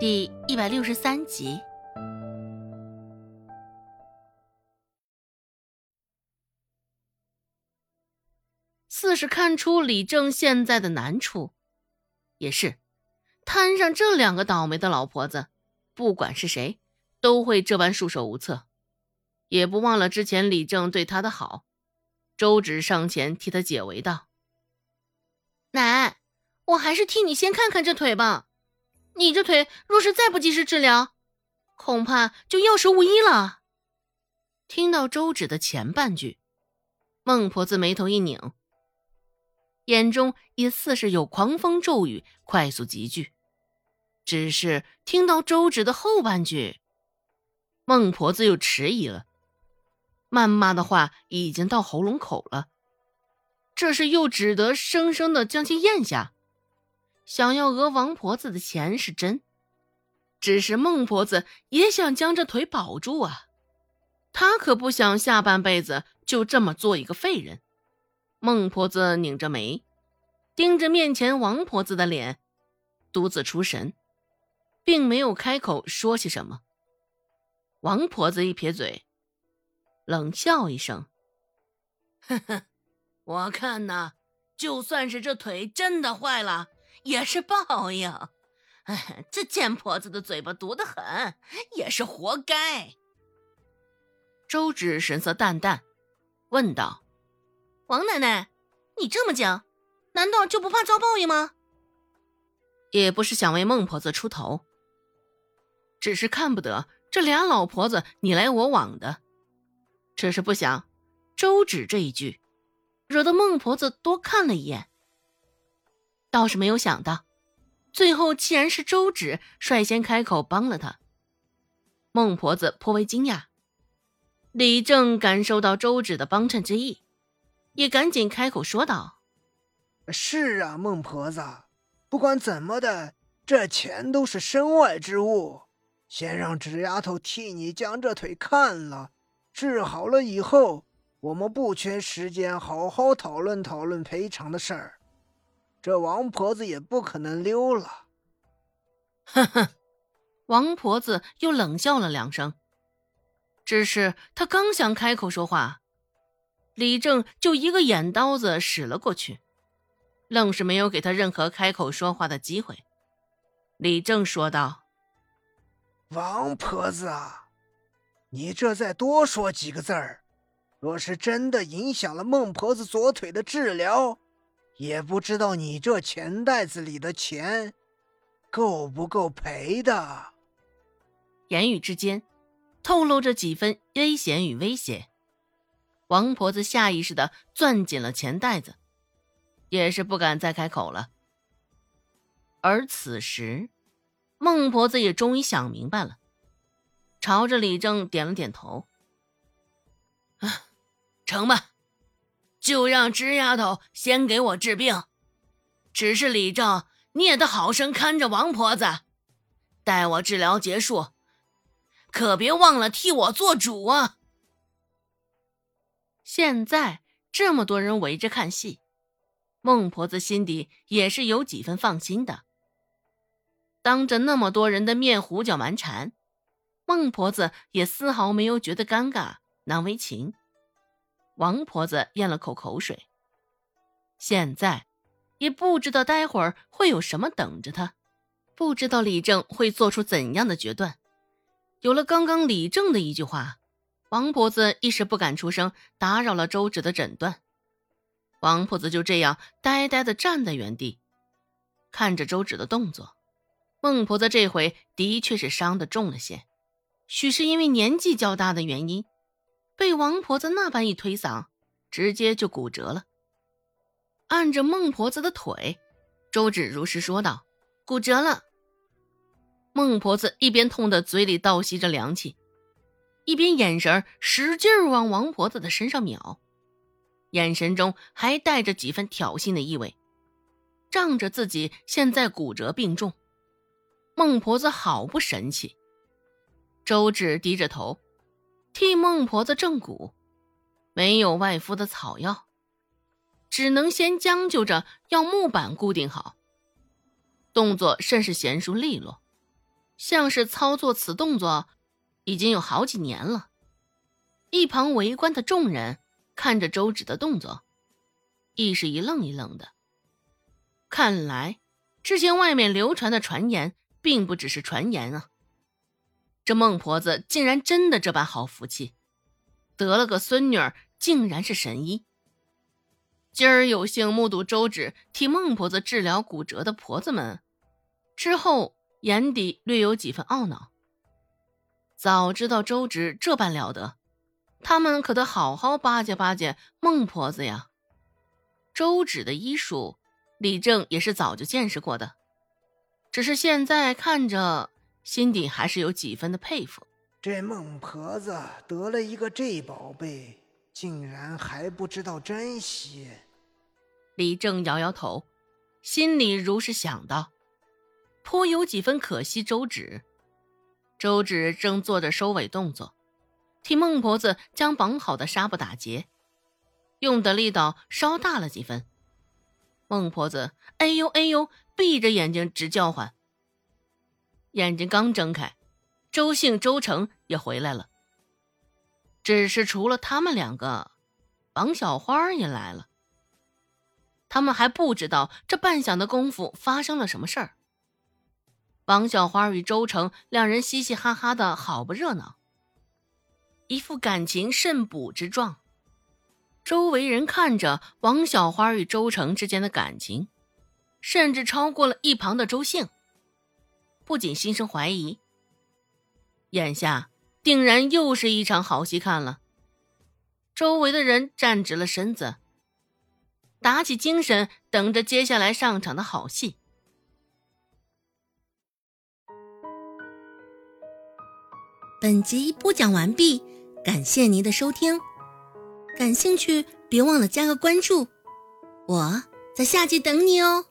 第一百六十三集。四是看出李正现在的难处，也是摊上这两个倒霉的老婆子，不管是谁，都会这般束手无策。也不忘了之前李正对他的好，周芷上前替他解围道：“奶，我还是替你先看看这腿吧。你这腿若是再不及时治疗，恐怕就药石无医了。”听到周芷的前半句，孟婆子眉头一拧。眼中也似是有狂风骤雨快速集聚，只是听到周芷的后半句，孟婆子又迟疑了。谩骂的话已经到喉咙口了，这是又只得生生的将其咽下。想要讹王婆子的钱是真，只是孟婆子也想将这腿保住啊，她可不想下半辈子就这么做一个废人。孟婆子拧着眉，盯着面前王婆子的脸，独自出神，并没有开口说些什么。王婆子一撇嘴，冷笑一声：“呵呵，我看呐，就算是这腿真的坏了，也是报应。哎，这贱婆子的嘴巴毒得很，也是活该。”周芷神色淡淡，问道。王奶奶，你这么讲，难道就不怕遭报应吗？也不是想为孟婆子出头，只是看不得这俩老婆子你来我往的，只是不想周芷这一句，惹得孟婆子多看了一眼。倒是没有想到，最后既然是周芷率先开口帮了他，孟婆子颇为惊讶。李正感受到周芷的帮衬之意。也赶紧开口说道：“是啊，孟婆子，不管怎么的，这钱都是身外之物。先让纸丫头替你将这腿看了，治好了以后，我们不缺时间好好讨论讨论赔偿的事儿。这王婆子也不可能溜了。”呵呵，王婆子又冷笑了两声，只是她刚想开口说话。李正就一个眼刀子使了过去，愣是没有给他任何开口说话的机会。李正说道：“王婆子啊，你这再多说几个字儿，若是真的影响了孟婆子左腿的治疗，也不知道你这钱袋子里的钱够不够赔的。”言语之间透露着几分危险与威胁。王婆子下意识的攥紧了钱袋子，也是不敢再开口了。而此时，孟婆子也终于想明白了，朝着李正点了点头：“啊，成吧，就让芝丫头先给我治病。只是李正，你也得好生看着王婆子，待我治疗结束，可别忘了替我做主啊。”现在这么多人围着看戏，孟婆子心底也是有几分放心的。当着那么多人的面胡搅蛮缠，孟婆子也丝毫没有觉得尴尬难为情。王婆子咽了口口水，现在也不知道待会儿会有什么等着他，不知道李正会做出怎样的决断。有了刚刚李正的一句话。王婆子一时不敢出声，打扰了周芷的诊断。王婆子就这样呆呆地站在原地，看着周芷的动作。孟婆子这回的确是伤得重了些，许是因为年纪较大的原因，被王婆子那般一推搡，直接就骨折了。按着孟婆子的腿，周芷如实说道：“骨折了。”孟婆子一边痛得嘴里倒吸着凉气。一边眼神使劲往王婆子的身上瞄，眼神中还带着几分挑衅的意味，仗着自己现在骨折病重，孟婆子好不神气。周芷低着头，替孟婆子正骨，没有外敷的草药，只能先将就着要木板固定好，动作甚是娴熟利落。像是操作此动作已经有好几年了。一旁围观的众人看着周芷的动作，亦是一愣一愣的。看来之前外面流传的传言，并不只是传言啊！这孟婆子竟然真的这般好福气，得了个孙女儿，竟然是神医。今儿有幸目睹周芷替孟婆子治疗骨折的婆子们，之后眼底略有几分懊恼。早知道周芷这般了得，他们可得好好巴结巴结孟婆子呀。周芷的医术，李正也是早就见识过的，只是现在看着。心底还是有几分的佩服。这孟婆子得了一个这宝贝，竟然还不知道珍惜。李正摇摇头，心里如是想到，颇有几分可惜。周芷，周芷正做着收尾动作，替孟婆子将绑好的纱布打结，用的力道稍大了几分。孟婆子哎呦哎呦，闭着眼睛直叫唤。眼睛刚睁开，周姓、周成也回来了。只是除了他们两个，王小花也来了。他们还不知道这半晌的功夫发生了什么事儿。王小花与周成两人嘻嘻哈哈的好不热闹，一副感情甚补之状。周围人看着王小花与周成之间的感情，甚至超过了一旁的周姓。不仅心生怀疑，眼下定然又是一场好戏看了。周围的人站直了身子，打起精神，等着接下来上场的好戏。本集播讲完毕，感谢您的收听。感兴趣，别忘了加个关注，我在下集等你哦。